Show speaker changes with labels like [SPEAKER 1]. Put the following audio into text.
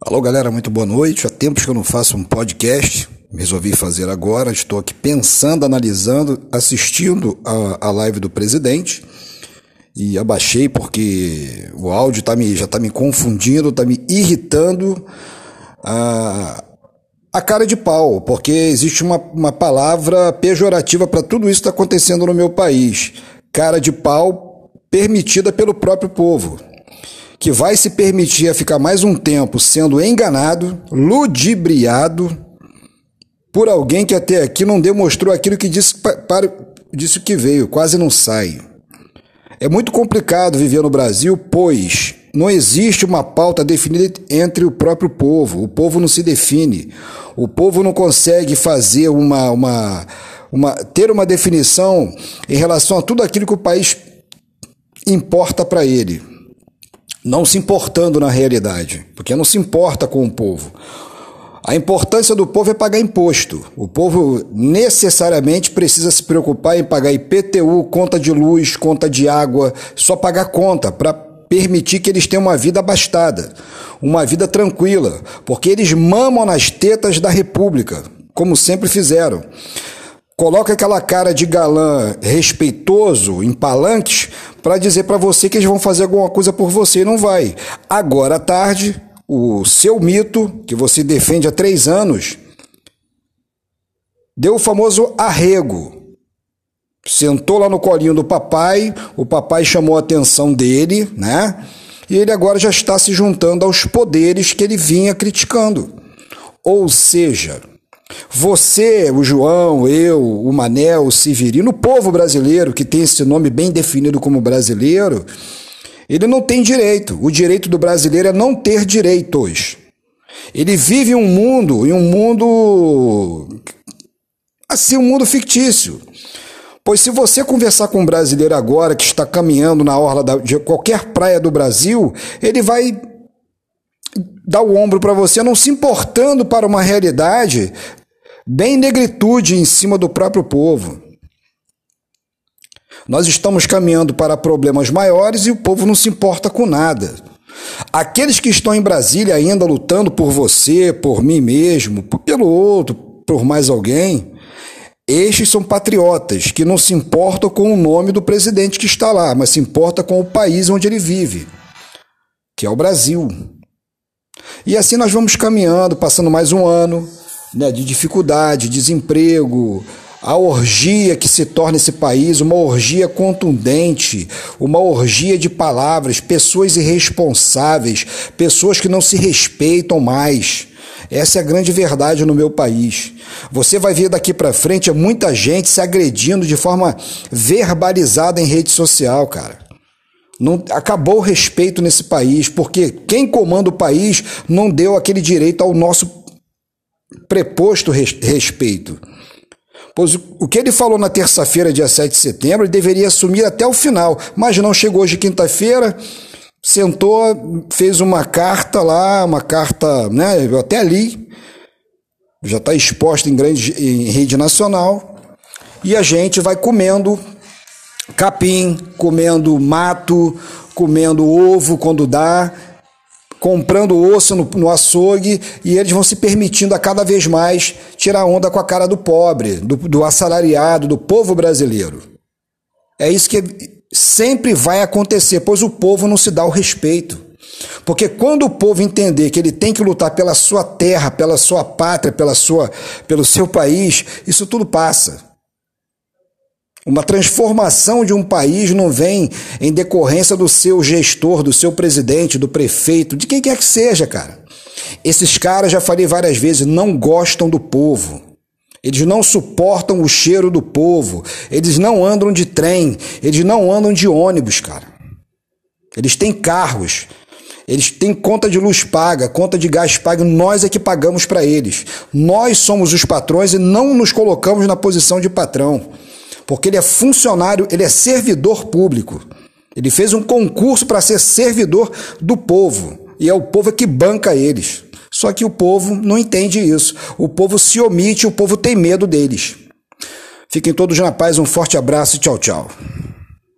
[SPEAKER 1] Alô, galera, muito boa noite. Há tempos que eu não faço um podcast. Resolvi fazer agora. Estou aqui pensando, analisando, assistindo a, a live do presidente. E abaixei porque o áudio tá me, já está me confundindo, está me irritando. A, a cara de pau, porque existe uma, uma palavra pejorativa para tudo isso que está acontecendo no meu país. Cara de pau permitida pelo próprio povo que vai se permitir a ficar mais um tempo sendo enganado, ludibriado por alguém que até aqui não demonstrou aquilo que disse, para, disse que veio, quase não sai. É muito complicado viver no Brasil, pois não existe uma pauta definida entre o próprio povo. O povo não se define. O povo não consegue fazer uma, uma, uma ter uma definição em relação a tudo aquilo que o país importa para ele não se importando na realidade, porque não se importa com o povo. A importância do povo é pagar imposto. O povo necessariamente precisa se preocupar em pagar IPTU, conta de luz, conta de água, só pagar conta para permitir que eles tenham uma vida abastada, uma vida tranquila, porque eles mamam nas tetas da República, como sempre fizeram. Coloca aquela cara de galã respeitoso em palanques para dizer para você que eles vão fazer alguma coisa por você e não vai. Agora à tarde, o seu mito, que você defende há três anos, deu o famoso arrego. Sentou lá no colinho do papai, o papai chamou a atenção dele, né? E ele agora já está se juntando aos poderes que ele vinha criticando. Ou seja, você, o João, eu, o Manel, o Severino, o povo brasileiro, que tem esse nome bem definido como brasileiro, ele não tem direito. O direito do brasileiro é não ter direitos. Ele vive um mundo, em um mundo. assim, um mundo fictício. Pois se você conversar com um brasileiro agora que está caminhando na orla de qualquer praia do Brasil, ele vai dar o ombro para você, não se importando para uma realidade bem negritude em cima do próprio povo. Nós estamos caminhando para problemas maiores e o povo não se importa com nada. Aqueles que estão em Brasília ainda lutando por você, por mim mesmo, pelo outro, por mais alguém, estes são patriotas que não se importam com o nome do presidente que está lá, mas se importa com o país onde ele vive, que é o Brasil. E assim nós vamos caminhando, passando mais um ano, né, de dificuldade, desemprego, a orgia que se torna esse país, uma orgia contundente, uma orgia de palavras, pessoas irresponsáveis, pessoas que não se respeitam mais. Essa é a grande verdade no meu país. Você vai ver daqui para frente muita gente se agredindo de forma verbalizada em rede social, cara. Não, acabou o respeito nesse país, porque quem comanda o país não deu aquele direito ao nosso preposto respeito. Pois o que ele falou na terça-feira, dia 7 de setembro, ele deveria assumir até o final, mas não chegou hoje quinta-feira, sentou, fez uma carta lá, uma carta, né, eu até li, já está exposta em, grande, em rede nacional, e a gente vai comendo capim, comendo mato, comendo ovo quando dá, comprando osso no, no, açougue e eles vão se permitindo a cada vez mais tirar onda com a cara do pobre, do, do assalariado, do povo brasileiro. É isso que sempre vai acontecer, pois o povo não se dá o respeito. Porque quando o povo entender que ele tem que lutar pela sua terra, pela sua pátria, pela sua, pelo seu país, isso tudo passa. Uma transformação de um país não vem em decorrência do seu gestor, do seu presidente, do prefeito, de quem quer que seja, cara. Esses caras, já falei várias vezes, não gostam do povo. Eles não suportam o cheiro do povo. Eles não andam de trem. Eles não andam de ônibus, cara. Eles têm carros. Eles têm conta de luz paga, conta de gás paga. Nós é que pagamos para eles. Nós somos os patrões e não nos colocamos na posição de patrão porque ele é funcionário, ele é servidor público. Ele fez um concurso para ser servidor do povo e é o povo que banca eles. Só que o povo não entende isso. O povo se omite, o povo tem medo deles. Fiquem todos na paz, um forte abraço e tchau, tchau.